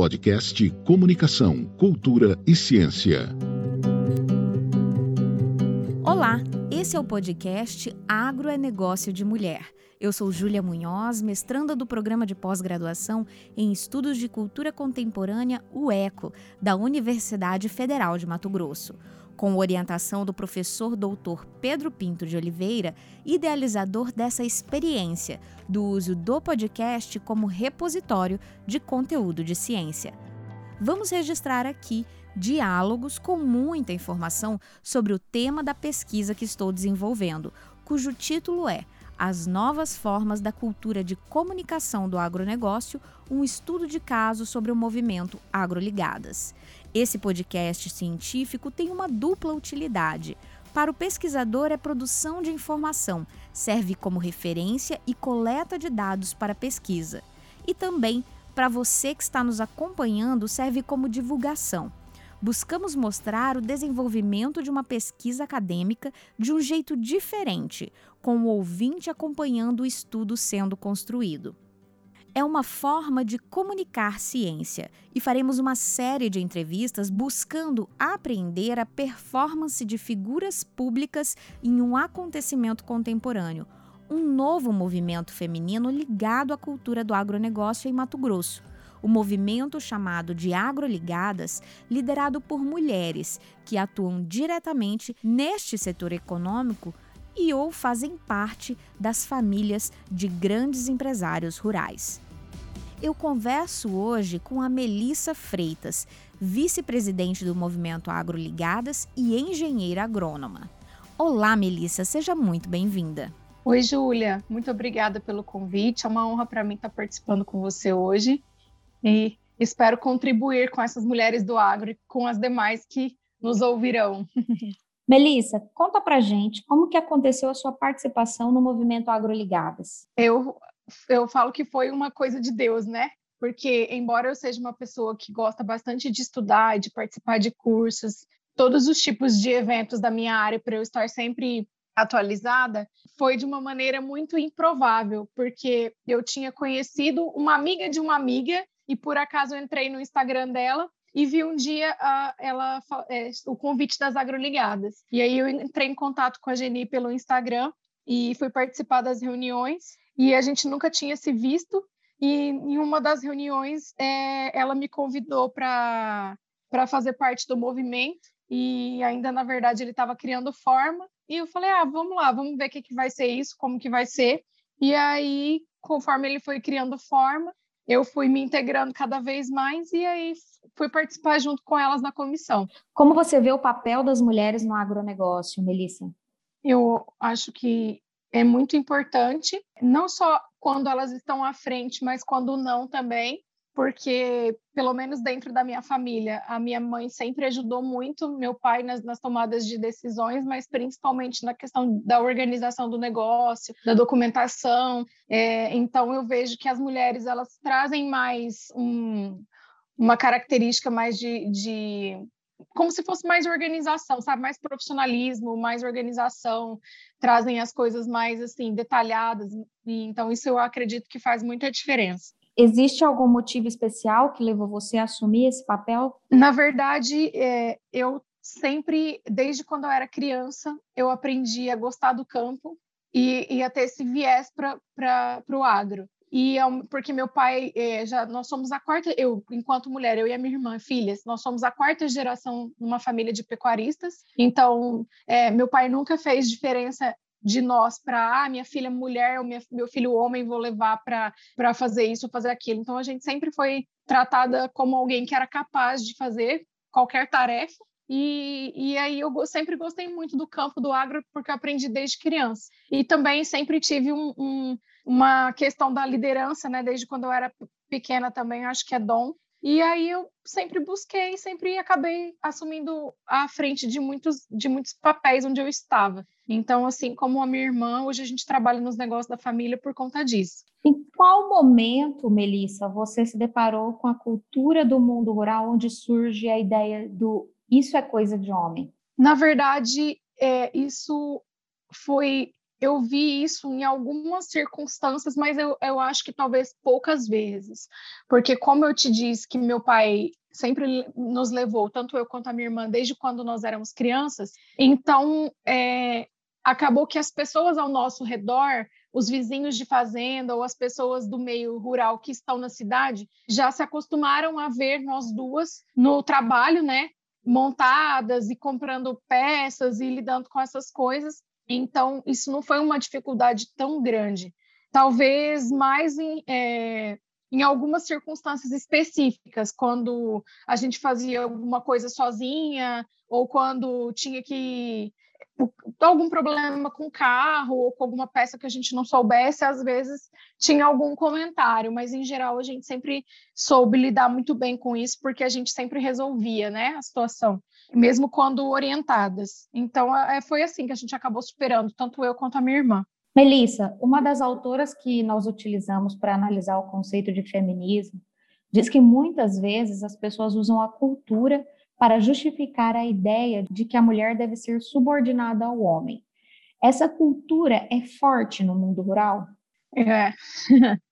podcast Comunicação, Cultura e Ciência. Olá, esse é o podcast Agro é Negócio de Mulher. Eu sou Júlia Munhoz, mestranda do programa de pós-graduação em Estudos de Cultura Contemporânea, UECO, da Universidade Federal de Mato Grosso com orientação do professor doutor Pedro Pinto de Oliveira, idealizador dessa experiência do uso do podcast como repositório de conteúdo de ciência. Vamos registrar aqui diálogos com muita informação sobre o tema da pesquisa que estou desenvolvendo, cujo título é As Novas Formas da Cultura de Comunicação do Agronegócio, um estudo de caso sobre o movimento Agroligadas. Esse podcast científico tem uma dupla utilidade. Para o pesquisador, é produção de informação, serve como referência e coleta de dados para pesquisa. E também, para você que está nos acompanhando, serve como divulgação. Buscamos mostrar o desenvolvimento de uma pesquisa acadêmica de um jeito diferente, com o ouvinte acompanhando o estudo sendo construído é uma forma de comunicar ciência e faremos uma série de entrevistas buscando aprender a performance de figuras públicas em um acontecimento contemporâneo, um novo movimento feminino ligado à cultura do agronegócio em Mato Grosso. O movimento chamado de Agroligadas, liderado por mulheres que atuam diretamente neste setor econômico e ou fazem parte das famílias de grandes empresários rurais. Eu converso hoje com a Melissa Freitas, vice-presidente do Movimento Agroligadas e engenheira agrônoma. Olá, Melissa, seja muito bem-vinda. Oi, Júlia, muito obrigada pelo convite. É uma honra para mim estar participando com você hoje e espero contribuir com essas mulheres do agro e com as demais que nos ouvirão. Melissa, conta pra gente como que aconteceu a sua participação no movimento Agroligadas. Eu, eu falo que foi uma coisa de Deus, né? Porque, embora eu seja uma pessoa que gosta bastante de estudar, de participar de cursos, todos os tipos de eventos da minha área para eu estar sempre atualizada, foi de uma maneira muito improvável, porque eu tinha conhecido uma amiga de uma amiga e por acaso entrei no Instagram dela e vi um dia uh, ela é, o convite das agroligadas. E aí eu entrei em contato com a Geni pelo Instagram e fui participar das reuniões e a gente nunca tinha se visto. E em uma das reuniões é, ela me convidou para para fazer parte do movimento e ainda na verdade ele estava criando forma e eu falei ah vamos lá vamos ver o que, que vai ser isso como que vai ser e aí conforme ele foi criando forma eu fui me integrando cada vez mais e aí fui participar junto com elas na comissão. Como você vê o papel das mulheres no agronegócio, Melissa? Eu acho que é muito importante, não só quando elas estão à frente, mas quando não também, porque, pelo menos dentro da minha família, a minha mãe sempre ajudou muito meu pai nas, nas, tomadas de decisões, mas principalmente na questão da organização do negócio, da documentação. É, então, eu vejo que as mulheres elas trazem mais um, uma característica mais de, de como se fosse mais organização, sabe? Mais profissionalismo, mais organização, trazem as coisas mais assim detalhadas. E, então isso eu acredito que faz muita diferença. Existe algum motivo especial que levou você a assumir esse papel? Na verdade, é, eu sempre, desde quando eu era criança, eu aprendi a gostar do campo e, e a ter esse viés para o agro. E é porque meu pai é, já nós somos a quarta eu enquanto mulher eu e a minha irmã filhas nós somos a quarta geração numa família de pecuaristas então é, meu pai nunca fez diferença de nós para ah, minha filha mulher ou minha, meu filho homem vou levar para fazer isso fazer aquilo então a gente sempre foi tratada como alguém que era capaz de fazer qualquer tarefa e, e aí eu sempre gostei muito do campo do agro porque eu aprendi desde criança. E também sempre tive um, um, uma questão da liderança, né? Desde quando eu era pequena também, acho que é dom. E aí eu sempre busquei, sempre acabei assumindo a frente de muitos, de muitos papéis onde eu estava. Então, assim como a minha irmã, hoje a gente trabalha nos negócios da família por conta disso. Em qual momento, Melissa, você se deparou com a cultura do mundo rural, onde surge a ideia do isso é coisa de homem? Na verdade, é, isso foi eu vi isso em algumas circunstâncias, mas eu, eu acho que talvez poucas vezes. Porque, como eu te disse, que meu pai sempre nos levou, tanto eu quanto a minha irmã, desde quando nós éramos crianças, então é, acabou que as pessoas ao nosso redor, os vizinhos de fazenda ou as pessoas do meio rural que estão na cidade, já se acostumaram a ver nós duas no trabalho, né? Montadas e comprando peças e lidando com essas coisas. Então, isso não foi uma dificuldade tão grande. Talvez mais em, é, em algumas circunstâncias específicas, quando a gente fazia alguma coisa sozinha, ou quando tinha que algum problema com o carro ou com alguma peça que a gente não soubesse, às vezes tinha algum comentário, mas em geral a gente sempre soube lidar muito bem com isso, porque a gente sempre resolvia, né, a situação, mesmo quando orientadas. Então é, foi assim que a gente acabou superando, tanto eu quanto a minha irmã. Melissa, uma das autoras que nós utilizamos para analisar o conceito de feminismo, diz que muitas vezes as pessoas usam a cultura para justificar a ideia de que a mulher deve ser subordinada ao homem. Essa cultura é forte no mundo rural? É.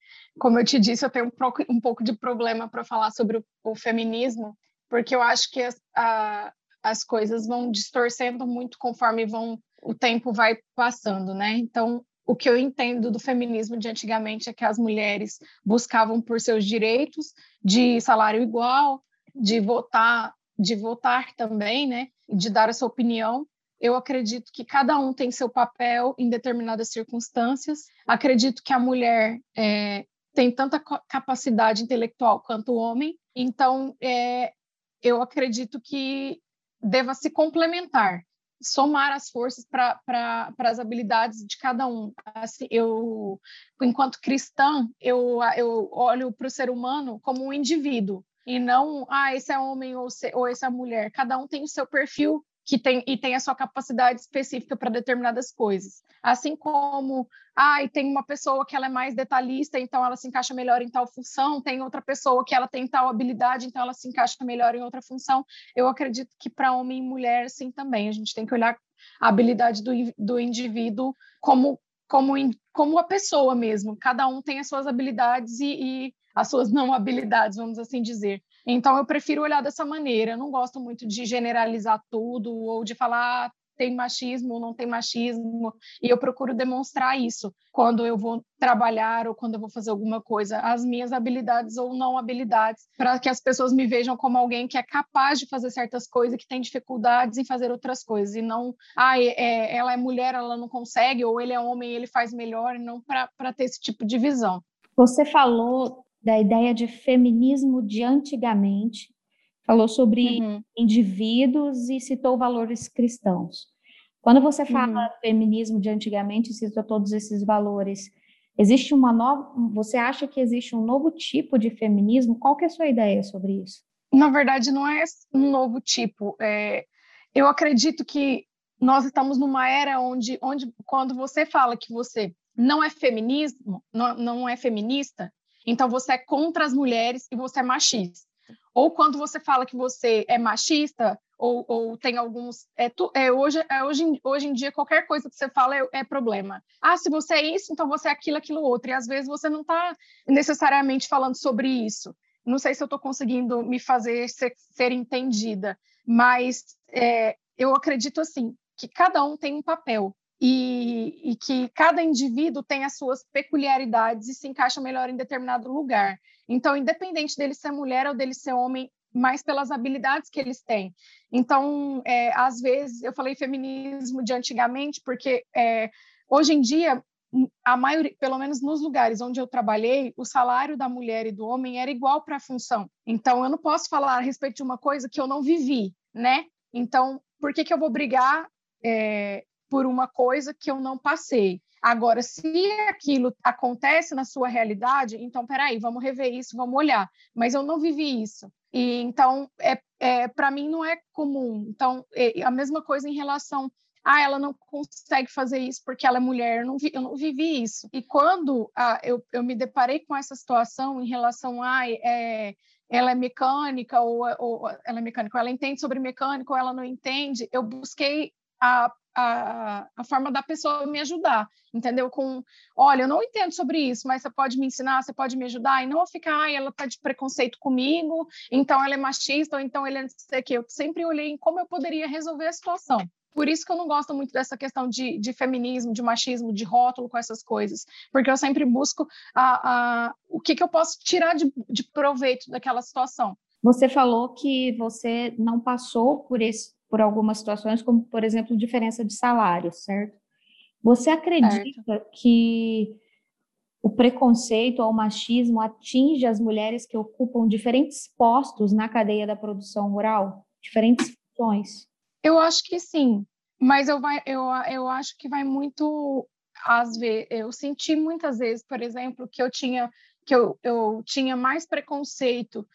Como eu te disse, eu tenho um, um pouco de problema para falar sobre o, o, feminismo, porque eu acho que as, a, as coisas vão distorcendo muito conforme vão o tempo vai passando, né? Então, o que eu entendo do feminismo de antigamente é que as mulheres buscavam por seus direitos de salário igual, de votar de votar também, né, de dar a sua opinião. Eu acredito que cada um tem seu papel em determinadas circunstâncias. Acredito que a mulher é, tem tanta capacidade intelectual quanto o homem. Então, é, eu acredito que deva se complementar, somar as forças para as habilidades de cada um. Assim, eu, enquanto cristã, eu, eu olho para o ser humano como um indivíduo e não, ah, esse é homem ou, se, ou esse é mulher. Cada um tem o seu perfil que tem e tem a sua capacidade específica para determinadas coisas. Assim como, ah, e tem uma pessoa que ela é mais detalhista, então ela se encaixa melhor em tal função, tem outra pessoa que ela tem tal habilidade, então ela se encaixa melhor em outra função. Eu acredito que para homem e mulher, sim, também. A gente tem que olhar a habilidade do, do indivíduo como como, como a pessoa mesmo. Cada um tem as suas habilidades e, e as suas não habilidades, vamos assim dizer. Então, eu prefiro olhar dessa maneira. Eu não gosto muito de generalizar tudo ou de falar ah, tem machismo ou não tem machismo. E eu procuro demonstrar isso quando eu vou trabalhar ou quando eu vou fazer alguma coisa, as minhas habilidades ou não habilidades, para que as pessoas me vejam como alguém que é capaz de fazer certas coisas, que tem dificuldades em fazer outras coisas, e não, ah, é, ela é mulher, ela não consegue, ou ele é homem, ele faz melhor, não para ter esse tipo de visão. Você falou da ideia de feminismo de antigamente, falou sobre uhum. indivíduos e citou valores cristãos. Quando você fala uhum. feminismo de antigamente, citou todos esses valores, existe uma nova, você acha que existe um novo tipo de feminismo? Qual que é a sua ideia sobre isso? Na verdade, não é um novo tipo. É, eu acredito que nós estamos numa era onde, onde quando você fala que você não é feminismo, não, não é feminista, então você é contra as mulheres e você é machista. Ou quando você fala que você é machista, ou, ou tem alguns. É, tu, é, hoje, é, hoje, hoje em dia, qualquer coisa que você fala é, é, problema. Ah, se você é isso, então você é aquilo, aquilo outro. E às vezes você não está necessariamente falando sobre isso. Não sei se eu estou conseguindo me fazer ser, ser entendida, mas é, eu acredito assim que cada um tem um papel e, e, que cada indivíduo tem as suas peculiaridades e se encaixa melhor em determinado lugar. Então, independente dele ser mulher ou dele ser homem, mais pelas habilidades que eles têm. Então, é, às vezes, eu falei feminismo de antigamente, porque é, hoje em dia, a maioria, pelo menos nos lugares onde eu trabalhei, o salário da mulher e do homem era igual para a função. Então, eu não posso falar a respeito de uma coisa que eu não vivi, né? Então, por que, que eu vou brigar é, por uma coisa que eu não passei. Agora, se aquilo acontece na sua realidade, então, peraí, vamos rever isso, vamos olhar. Mas eu não vivi isso. E então, é, é para mim, não é comum. Então, é a mesma coisa em relação ah, ela não consegue fazer isso porque ela é mulher, eu não, vi, eu não vivi isso. E quando ah, eu, eu me deparei com essa situação em relação a é, ela é mecânica ou, ou ela é mecânica, ou ela entende sobre mecânica ou ela não entende, eu busquei a, a, a forma da pessoa me ajudar, entendeu? Com, olha, eu não entendo sobre isso, mas você pode me ensinar, você pode me ajudar, e não ficar, ai, ela tá de preconceito comigo, então ela é machista, ou então ele é não sei o quê. Eu sempre olhei em como eu poderia resolver a situação. Por isso que eu não gosto muito dessa questão de, de feminismo, de machismo, de rótulo com essas coisas, porque eu sempre busco a, a, o que, que eu posso tirar de, de proveito daquela situação. Você falou que você não passou por, esse, por algumas situações, como, por exemplo, diferença de salário, certo? Você acredita certo. que o preconceito ou o machismo atinge as mulheres que ocupam diferentes postos na cadeia da produção rural? Diferentes funções? Eu acho que sim, mas eu, vai, eu, eu acho que vai muito às vezes. Eu senti muitas vezes, por exemplo, que eu tinha que eu, eu tinha mais preconceito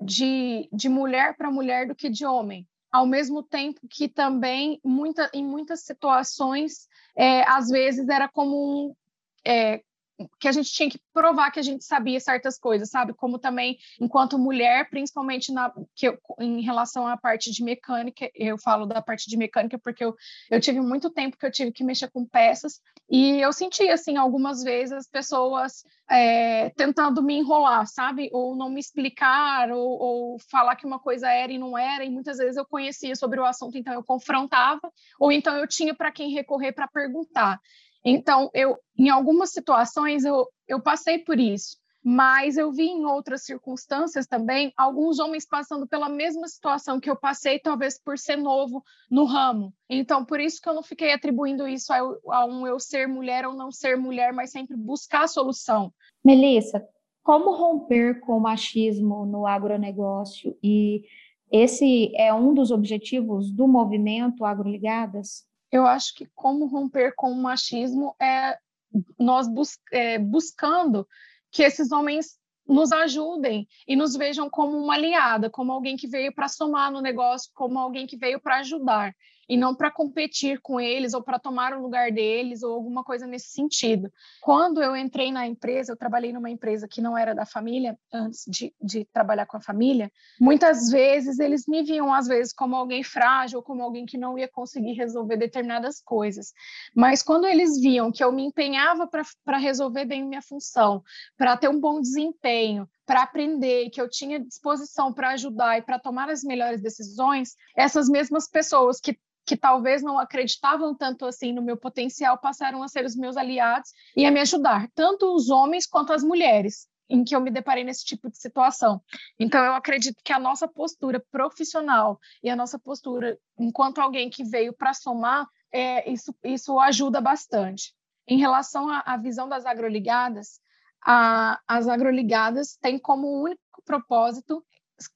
de, de mulher para mulher do que de homem. Ao mesmo tempo que também, muita, em muitas situações, é, às vezes era comum é, que a gente tinha que provar que a gente sabia certas coisas, sabe? Como também, enquanto mulher, principalmente na, que eu, em relação à parte de mecânica, eu falo da parte de mecânica porque eu, eu tive muito tempo que eu tive que mexer com peças e eu senti, assim, algumas vezes as pessoas é, tentando me enrolar, sabe? Ou não me explicar, ou, ou falar que uma coisa era e não era, e muitas vezes eu conhecia sobre o assunto, então eu confrontava, ou então eu tinha para quem recorrer para perguntar. Então, eu, em algumas situações, eu, eu passei por isso, mas eu vi em outras circunstâncias também alguns homens passando pela mesma situação que eu passei, talvez por ser novo no ramo. Então, por isso que eu não fiquei atribuindo isso a, a um eu ser mulher ou não ser mulher, mas sempre buscar a solução. Melissa, como romper com o machismo no agronegócio? E esse é um dos objetivos do movimento Agroligadas? Eu acho que como romper com o machismo é nós bus é, buscando que esses homens nos ajudem e nos vejam como uma aliada, como alguém que veio para somar no negócio, como alguém que veio para ajudar e não para competir com eles ou para tomar o lugar deles ou alguma coisa nesse sentido. Quando eu entrei na empresa, eu trabalhei numa empresa que não era da família, antes de, de trabalhar com a família, muitas vezes eles me viam, às vezes, como alguém frágil, como alguém que não ia conseguir resolver determinadas coisas. Mas quando eles viam que eu me empenhava para resolver bem minha função, para ter um bom desempenho, para aprender, que eu tinha disposição para ajudar e para tomar as melhores decisões, essas mesmas pessoas que que talvez não acreditavam tanto assim no meu potencial passaram a ser os meus aliados e a me ajudar, tanto os homens quanto as mulheres em que eu me deparei nesse tipo de situação. Então, eu acredito que a nossa postura profissional e a nossa postura enquanto alguém que veio para somar, é, isso, isso ajuda bastante. Em relação à visão das agroligadas, a, as agroligadas têm como único propósito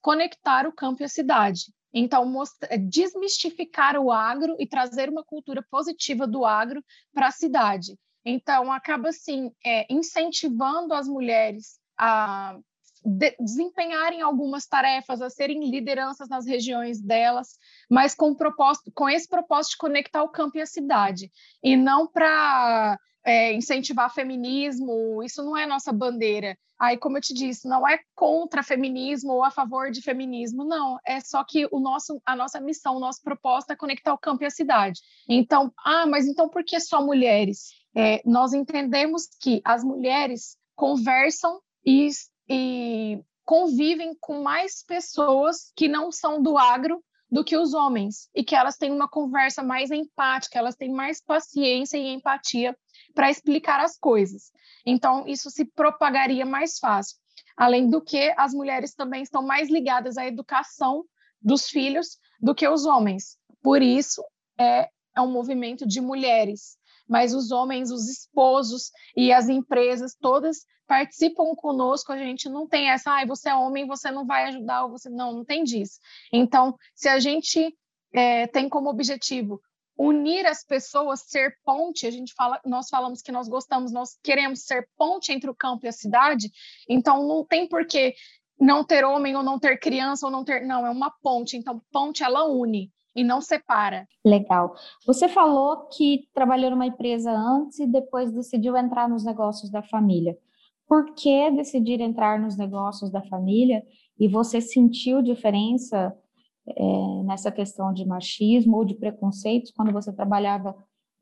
conectar o campo e a cidade. Então, mostra, é, desmistificar o agro e trazer uma cultura positiva do agro para a cidade. Então, acaba assim, é, incentivando as mulheres a de, desempenharem algumas tarefas, a serem lideranças nas regiões delas, mas com, propósito, com esse propósito de conectar o campo e a cidade, e não para é, incentivar feminismo, isso não é nossa bandeira. Aí, como eu te disse, não é contra feminismo ou a favor de feminismo, não. É só que o nosso, a nossa missão, o nosso propósito é conectar o campo e a cidade. Então, ah, mas então por que só mulheres? É, nós entendemos que as mulheres conversam e, e convivem com mais pessoas que não são do agro do que os homens e que elas têm uma conversa mais empática, elas têm mais paciência e empatia para explicar as coisas. Então, isso se propagaria mais fácil. Além do que, as mulheres também estão mais ligadas à educação dos filhos do que os homens. Por isso, é, é um movimento de mulheres. Mas os homens, os esposos e as empresas todas participam conosco, a gente não tem essa, ah, você é homem, você não vai ajudar, ou você não, não tem disso. Então, se a gente é, tem como objetivo unir as pessoas, ser ponte, a gente fala, nós falamos que nós gostamos, nós queremos ser ponte entre o campo e a cidade, então não tem porquê não ter homem ou não ter criança ou não ter, não, é uma ponte, então ponte ela une e não separa. Legal. Você falou que trabalhou numa empresa antes e depois decidiu entrar nos negócios da família. Por que decidir entrar nos negócios da família e você sentiu diferença é, nessa questão de machismo ou de preconceitos quando você trabalhava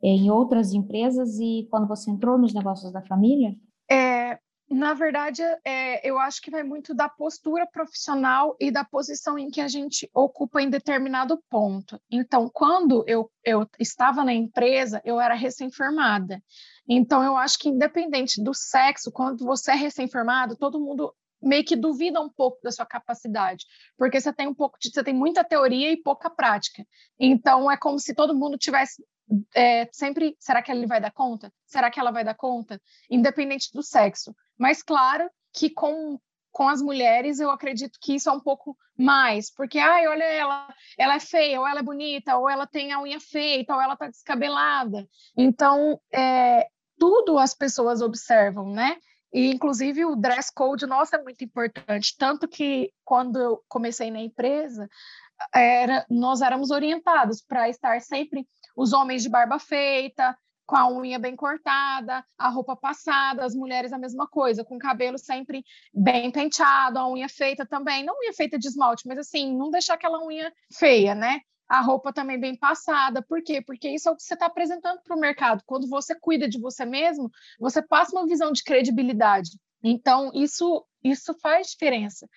é, em outras empresas e quando você entrou nos negócios da família? É, na verdade, é, eu acho que vai muito da postura profissional e da posição em que a gente ocupa em determinado ponto. Então, quando eu, eu estava na empresa, eu era recém-formada. Então, eu acho que, independente do sexo, quando você é recém-formado, todo mundo meio que duvida um pouco da sua capacidade, porque você tem um pouco de, você tem muita teoria e pouca prática. Então, é como se todo mundo tivesse é, sempre, será que ele vai dar conta? Será que ela vai dar conta? Independente do sexo. Mas claro que com com as mulheres, eu acredito que isso é um pouco mais, porque, ai, olha ela, ela é feia, ou ela é bonita, ou ela tem a unha feita, ou ela tá descabelada. Então, é, tudo as pessoas observam, né? E, inclusive, o dress code nosso é muito importante. Tanto que, quando eu comecei na empresa, era, nós éramos orientados para estar sempre os homens de barba feita, com a unha bem cortada, a roupa passada, as mulheres a mesma coisa, com o cabelo sempre bem penteado, a unha feita também, não unha feita de esmalte, mas assim, não deixar aquela unha feia, né? A roupa também bem passada, por quê? Porque isso é o que você está apresentando para o mercado. Quando você cuida de você mesmo, você passa uma visão de credibilidade. Então, isso, isso faz diferença.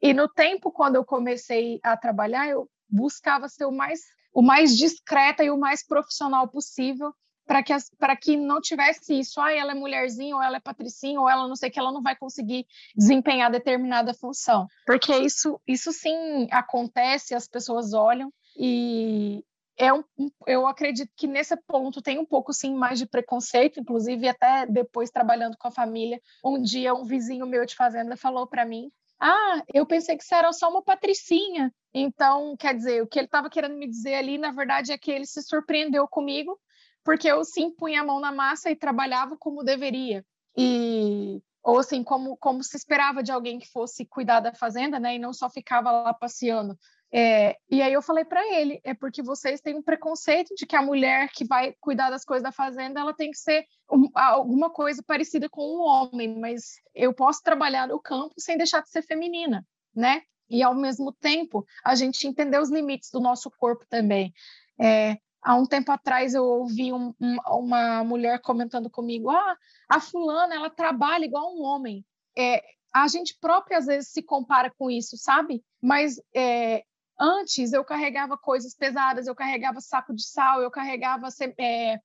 E no tempo, quando eu comecei a trabalhar, eu buscava ser o mais, o mais discreta e o mais profissional possível para que, para que não tivesse isso, ah, ela é mulherzinha, ou ela é patricinha, ou ela não sei que, ela não vai conseguir desempenhar determinada função. Porque isso, isso sim acontece, as pessoas olham e é um, eu acredito que nesse ponto tem um pouco sim mais de preconceito, inclusive até depois trabalhando com a família, um dia um vizinho meu de fazenda falou para mim ah, eu pensei que você era só uma patricinha. Então, quer dizer, o que ele estava querendo me dizer ali, na verdade, é que ele se surpreendeu comigo porque eu sim punha a mão na massa e trabalhava como deveria. E ou assim, como, como se esperava de alguém que fosse cuidar da fazenda, né, e não só ficava lá passeando. É, e aí eu falei para ele, é porque vocês têm um preconceito de que a mulher que vai cuidar das coisas da fazenda, ela tem que ser um, alguma coisa parecida com um homem, mas eu posso trabalhar no campo sem deixar de ser feminina, né? E ao mesmo tempo, a gente entender os limites do nosso corpo também. É, Há um tempo atrás eu ouvi um, um, uma mulher comentando comigo: ah, a fulana ela trabalha igual um homem. É, a gente própria às vezes se compara com isso, sabe? Mas é, antes eu carregava coisas pesadas, eu carregava saco de sal, eu carregava é,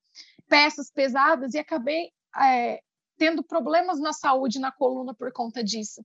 peças pesadas e acabei é, tendo problemas na saúde, na coluna por conta disso.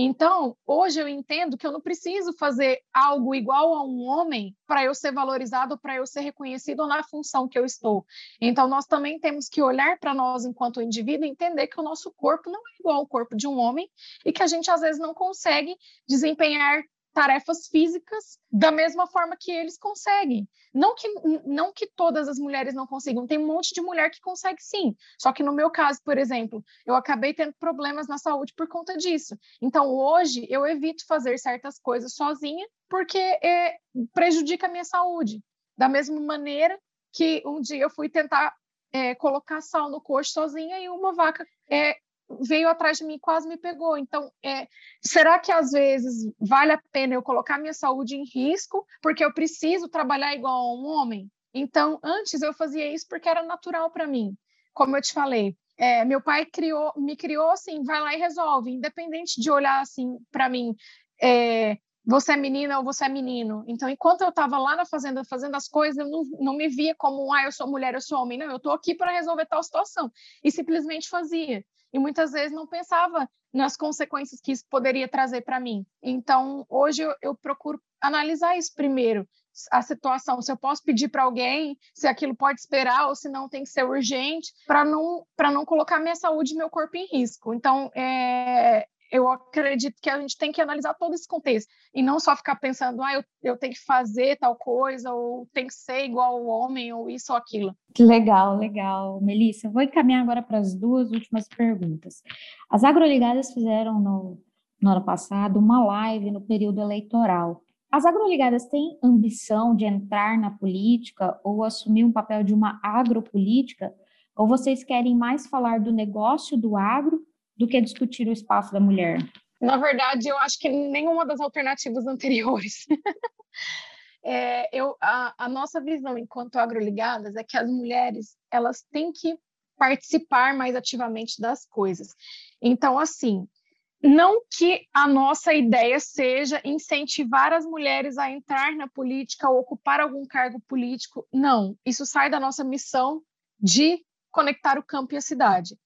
Então, hoje eu entendo que eu não preciso fazer algo igual a um homem para eu ser valorizado, para eu ser reconhecido na função que eu estou. Então, nós também temos que olhar para nós enquanto indivíduo e entender que o nosso corpo não é igual ao corpo de um homem e que a gente às vezes não consegue desempenhar tarefas físicas da mesma forma que eles conseguem. Não que, não que todas as mulheres não consigam, tem um monte de mulher que consegue sim. Só que no meu caso, por exemplo, eu acabei tendo problemas na saúde por conta disso. Então hoje eu evito fazer certas coisas sozinha porque é, prejudica a minha saúde. Da mesma maneira que um dia eu fui tentar é, colocar sal no coxo sozinha e uma vaca é, veio atrás de mim e quase me pegou. Então, é, será que às vezes vale a pena eu colocar minha saúde em risco porque eu preciso trabalhar igual a um homem? Então, antes eu fazia isso porque era natural para mim. Como eu te falei, é, meu pai criou, me criou assim, vai lá e resolve, independente de olhar assim para mim, é, você é menina ou você é menino. Então, enquanto eu estava lá na fazenda fazendo as coisas, eu não, não me via como, ah, eu sou mulher, eu sou homem. Não, eu estou aqui para resolver tal situação. E simplesmente fazia e muitas vezes não pensava nas consequências que isso poderia trazer para mim. Então, hoje eu, eu, procuro analisar isso primeiro, a situação, se eu posso pedir para alguém, se aquilo pode esperar ou se não tem que ser urgente, para não para não colocar minha saúde e meu corpo em risco. Então, é, eu acredito que a gente tem que analisar todo esse contexto e não só ficar pensando, ah, eu, eu tenho que fazer tal coisa, ou tem que ser igual ao homem, ou isso ou aquilo. Legal, legal. Melissa, vou encaminhar agora para as duas últimas perguntas. As agroligadas fizeram no, no ano passado uma live no período eleitoral. As agroligadas têm ambição de entrar na política ou assumir um papel de uma agropolítica? Ou vocês querem mais falar do negócio do agro do que discutir o espaço da mulher? Na verdade, eu acho que nenhuma das alternativas anteriores. é, eu, a, a nossa visão enquanto agroligadas é que as mulheres elas têm que participar mais ativamente das coisas. Então, assim, não que a nossa ideia seja incentivar as mulheres a entrar na política ou ocupar algum cargo político, não. Isso sai da nossa missão de conectar o campo e a cidade.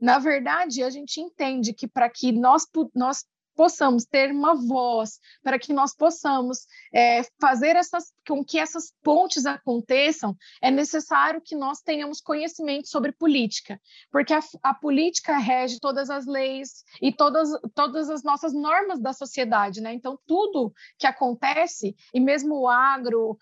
Na verdade, a gente entende que para que nós, nós possamos ter uma voz, para que nós possamos é, fazer essas, com que essas pontes aconteçam, é necessário que nós tenhamos conhecimento sobre política, porque a, a política rege todas as leis e todas, todas as nossas normas da sociedade, né? Então, tudo que acontece, e mesmo o agro,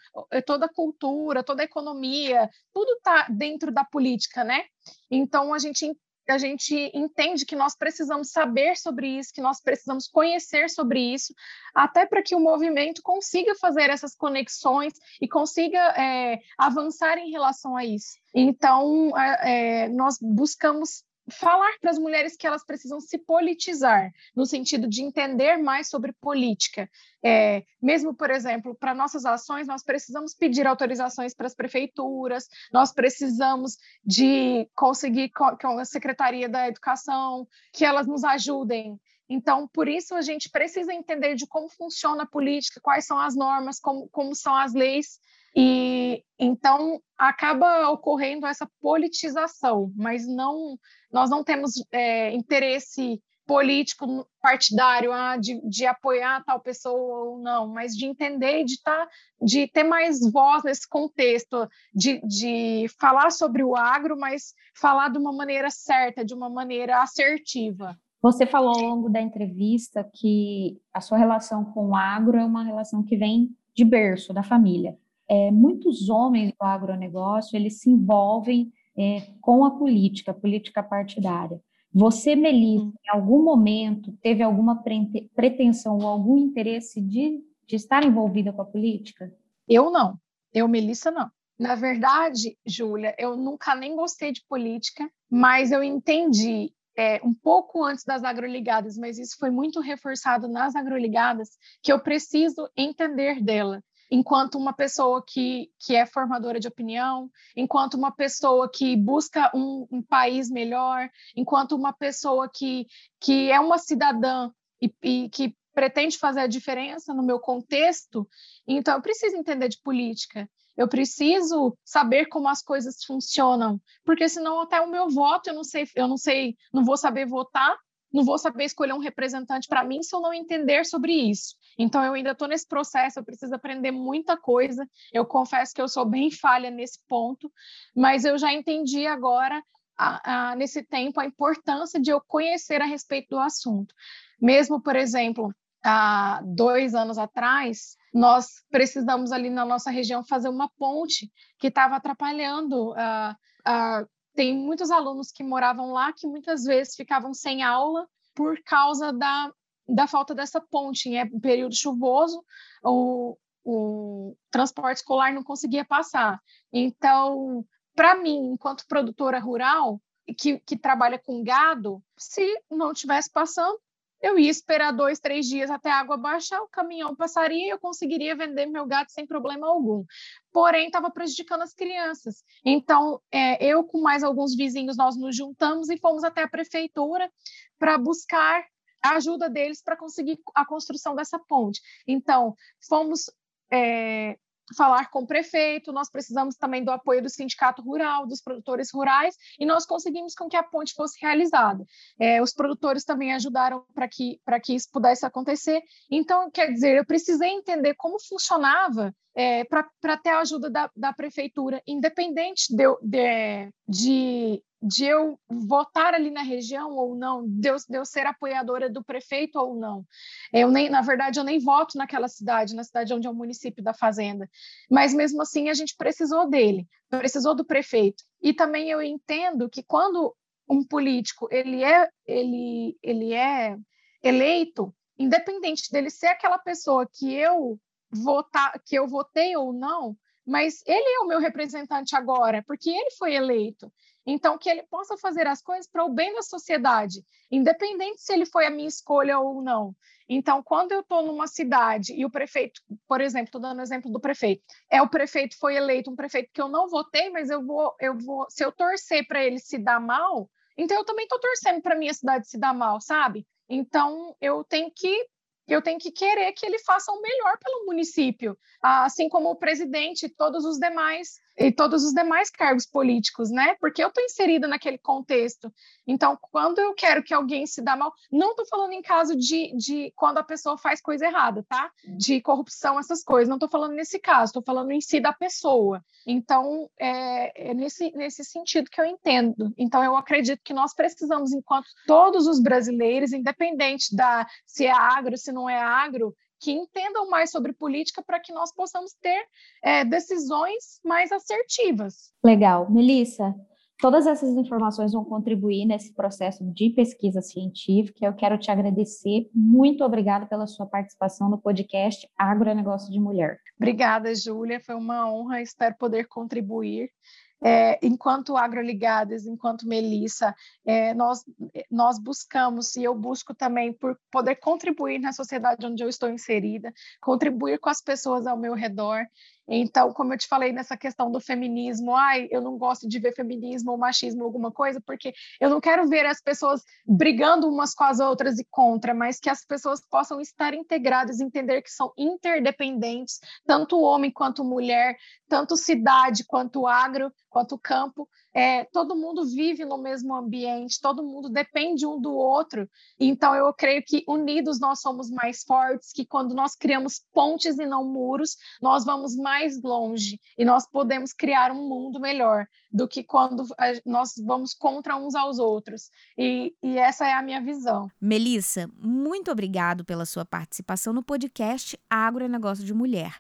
toda a cultura, toda a economia, tudo está dentro da política, né? Então, a gente a gente entende que nós precisamos saber sobre isso, que nós precisamos conhecer sobre isso, até para que o movimento consiga fazer essas conexões e consiga é, avançar em relação a isso. Então, é, nós buscamos falar para as mulheres que elas precisam se politizar, no sentido de entender mais sobre política. É, mesmo, por exemplo, para nossas ações, nós precisamos pedir autorizações para as prefeituras, nós precisamos de conseguir com a Secretaria da Educação que elas nos ajudem então, por isso, a gente precisa entender de como funciona a política, quais são as normas, como, como são as leis, e então acaba ocorrendo essa politização, mas não nós não temos é, interesse político partidário ah, de, de apoiar tal pessoa ou não, mas de entender de tá, de ter mais voz nesse contexto, de, de falar sobre o agro, mas falar de uma maneira certa, de uma maneira assertiva. Você falou ao longo da entrevista que a sua relação com o agro é uma relação que vem de berço, da família é, muitos homens do agronegócio, eles se envolvem é, com a política, a política partidária. Você, Melissa, hum. em algum momento teve alguma pretensão ou algum interesse de, de estar envolvida com a política? Eu não. Eu, Melissa, não. Na verdade, Júlia, eu nunca nem gostei de política, mas eu entendi é, um pouco antes das agroligadas, mas isso foi muito reforçado nas agroligadas, que eu preciso entender dela enquanto uma pessoa que, que é formadora de opinião, enquanto uma pessoa que busca um, um país melhor, enquanto uma pessoa que, que é uma cidadã e, e que pretende fazer a diferença no meu contexto, então eu preciso entender de política. Eu preciso saber como as coisas funcionam, porque senão até o meu voto eu não sei, eu não sei, não vou saber votar não vou saber escolher um representante para mim se eu não entender sobre isso. Então, eu ainda estou nesse processo, eu preciso aprender muita coisa. Eu confesso que eu sou bem falha nesse ponto, mas eu já entendi agora, a, a, nesse tempo, a importância de eu conhecer a respeito do assunto. Mesmo, por exemplo, há dois anos atrás, nós precisamos ali na nossa região fazer uma ponte que estava atrapalhando uh, uh, tem muitos alunos que moravam lá que muitas vezes ficavam sem aula por causa da, da falta dessa ponte. Em é período chuvoso, o, o transporte escolar não conseguia passar. Então, para mim, enquanto produtora rural, que, que trabalha com gado, se não estivesse passando, eu ia esperar dois, três dias até a água baixar, o caminhão passaria e eu conseguiria vender meu gato sem problema algum. Porém, estava prejudicando as crianças. Então, é, eu com mais alguns vizinhos, nós nos juntamos e fomos até a prefeitura para buscar a ajuda deles para conseguir a construção dessa ponte. Então, fomos é, falar com o prefeito, nós precisamos também do apoio do sindicato rural, dos produtores rurais, e nós conseguimos com que a ponte fosse realizada. É, os produtores também ajudaram para que, que isso pudesse acontecer. Então, quer dizer, eu precisei entender como funcionava é, para ter a ajuda da, da prefeitura, independente de, de, de de eu votar ali na região ou não, de eu, de eu, ser apoiadora do prefeito ou não. Eu nem, na verdade, eu nem voto naquela cidade, na cidade onde é o município da fazenda. Mas mesmo assim a gente precisou dele, precisou do prefeito. E também eu entendo que quando um político ele é ele ele é eleito, independente dele ser aquela pessoa que eu votar, que eu votei ou não, mas ele é o meu representante agora, porque ele foi eleito. Então, que ele possa fazer as coisas para o bem da sociedade, independente se ele foi a minha escolha ou não. Então, quando eu estou numa cidade e o prefeito, por exemplo, estou dando exemplo do prefeito, é o prefeito foi eleito, um prefeito que eu não votei, mas eu vou, eu vou, se eu torcer para ele se dar mal, então eu também estou torcendo para minha cidade se dar mal, sabe? Então, eu tenho que eu tenho que querer que ele faça o melhor pelo município, assim como o presidente e todos os demais e todos os demais cargos políticos, né? Porque eu estou inserida naquele contexto. Então, quando eu quero que alguém se dá mal, não estou falando em caso de, de quando a pessoa faz coisa errada, tá? De corrupção, essas coisas. Não estou falando nesse caso, estou falando em si da pessoa. Então, é, é, nesse, nesse sentido que eu entendo. Então, eu acredito que nós precisamos, enquanto todos os brasileiros, independente da se é agro, se não é agro, que entendam mais sobre política para que nós possamos ter é, decisões mais assertivas. Legal. Melissa, todas essas informações vão contribuir nesse processo de pesquisa científica. Eu quero te agradecer. Muito obrigada pela sua participação no podcast Agronegócio de Mulher. Obrigada, Júlia. Foi uma honra. Espero poder contribuir é, enquanto agroligadas, enquanto Melissa, é, nós, nós buscamos, e eu busco também por poder contribuir na sociedade onde eu estou inserida, contribuir com as pessoas ao meu redor, então, como eu te falei nessa questão do feminismo, ai, eu não gosto de ver feminismo ou machismo alguma coisa, porque eu não quero ver as pessoas brigando umas com as outras e contra, mas que as pessoas possam estar integradas, entender que são interdependentes, tanto homem quanto mulher, tanto cidade quanto agro, quanto campo, é, todo mundo vive no mesmo ambiente, todo mundo depende um do outro. Então, eu creio que unidos nós somos mais fortes, que quando nós criamos pontes e não muros, nós vamos mais longe e nós podemos criar um mundo melhor do que quando nós vamos contra uns aos outros. E, e essa é a minha visão. Melissa, muito obrigado pela sua participação no podcast Agro é de Mulher.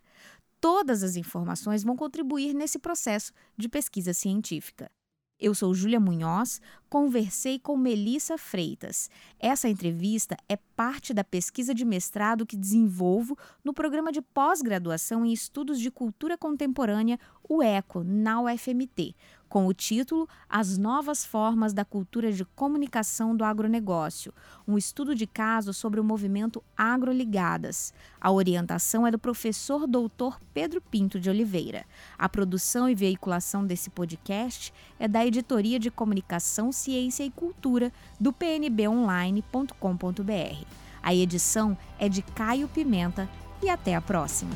Todas as informações vão contribuir nesse processo de pesquisa científica. Eu sou Júlia Munhoz, conversei com Melissa Freitas. Essa entrevista é parte da pesquisa de mestrado que desenvolvo no programa de pós-graduação em Estudos de Cultura Contemporânea, o ECO, na UFMT, com o título As Novas Formas da Cultura de Comunicação do Agronegócio, um estudo de caso sobre o movimento Agroligadas. A orientação é do professor doutor Pedro Pinto de Oliveira. A produção e veiculação desse podcast é da Editoria de Comunicação, Ciência e Cultura do pnbonline.com.br. A edição é de Caio Pimenta e até a próxima.